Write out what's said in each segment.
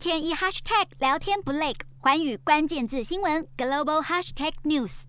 天一 hashtag 聊天不累，环宇关键字新闻 global hashtag news。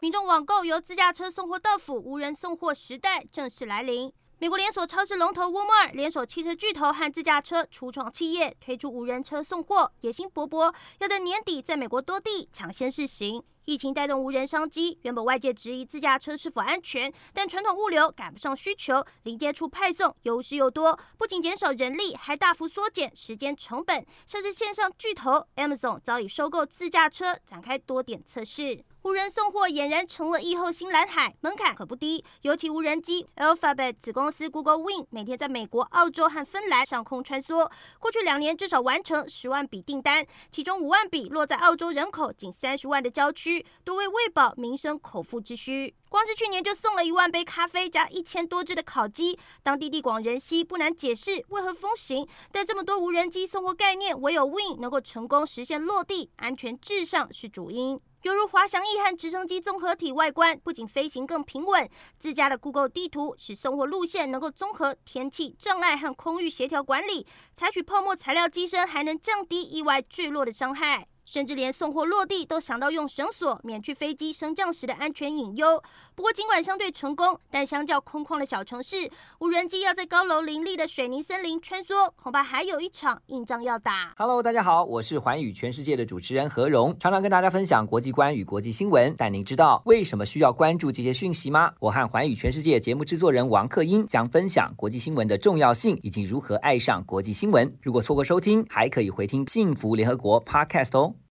民众网购由自驾车送货到府，无人送货时代正式来临。美国连锁超市龙头沃尔玛联手汽车巨头和自驾车初创企业，推出无人车送货，野心勃勃，要在年底在美国多地抢先试行。疫情带动无人商机，原本外界质疑自驾车是否安全，但传统物流赶不上需求，零接触派送优势又多，不仅减少人力，还大幅缩减时间成本。像是线上巨头 Amazon 早已收购自驾车，展开多点测试。无人送货俨然成了疫后新蓝海，门槛可不低。尤其无人机，Alphabet 子公司 Google Wing 每天在美国、澳洲和芬兰上空穿梭，过去两年至少完成十万笔订单，其中五万笔落在澳洲人口仅三十万的郊区，多为喂饱民生口腹之需。光是去年就送了一万杯咖啡加一千多只的烤鸡，当地地广人稀，不难解释为何风行。但这么多无人机送货概念，唯有 Wing 能够成功实现落地，安全至上是主因。犹如滑翔翼和直升机综合体外观，不仅飞行更平稳，自家的 Google 地图使送货路线能够综合天气障碍和空域协调管理，采取泡沫材料机身，还能降低意外坠落的伤害。甚至连送货落地都想到用绳索，免去飞机升降时的安全隐忧。不过，尽管相对成功，但相较空旷的小城市，无人机要在高楼林立的水泥森林穿梭，恐怕还有一场硬仗要打。Hello，大家好，我是寰宇全世界的主持人何荣，常常跟大家分享国际观与国际新闻。但您知道为什么需要关注这些讯息吗？我和寰宇全世界节目制作人王克英将分享国际新闻的重要性以及如何爱上国际新闻。如果错过收听，还可以回听《幸福联合国》Podcast 哦。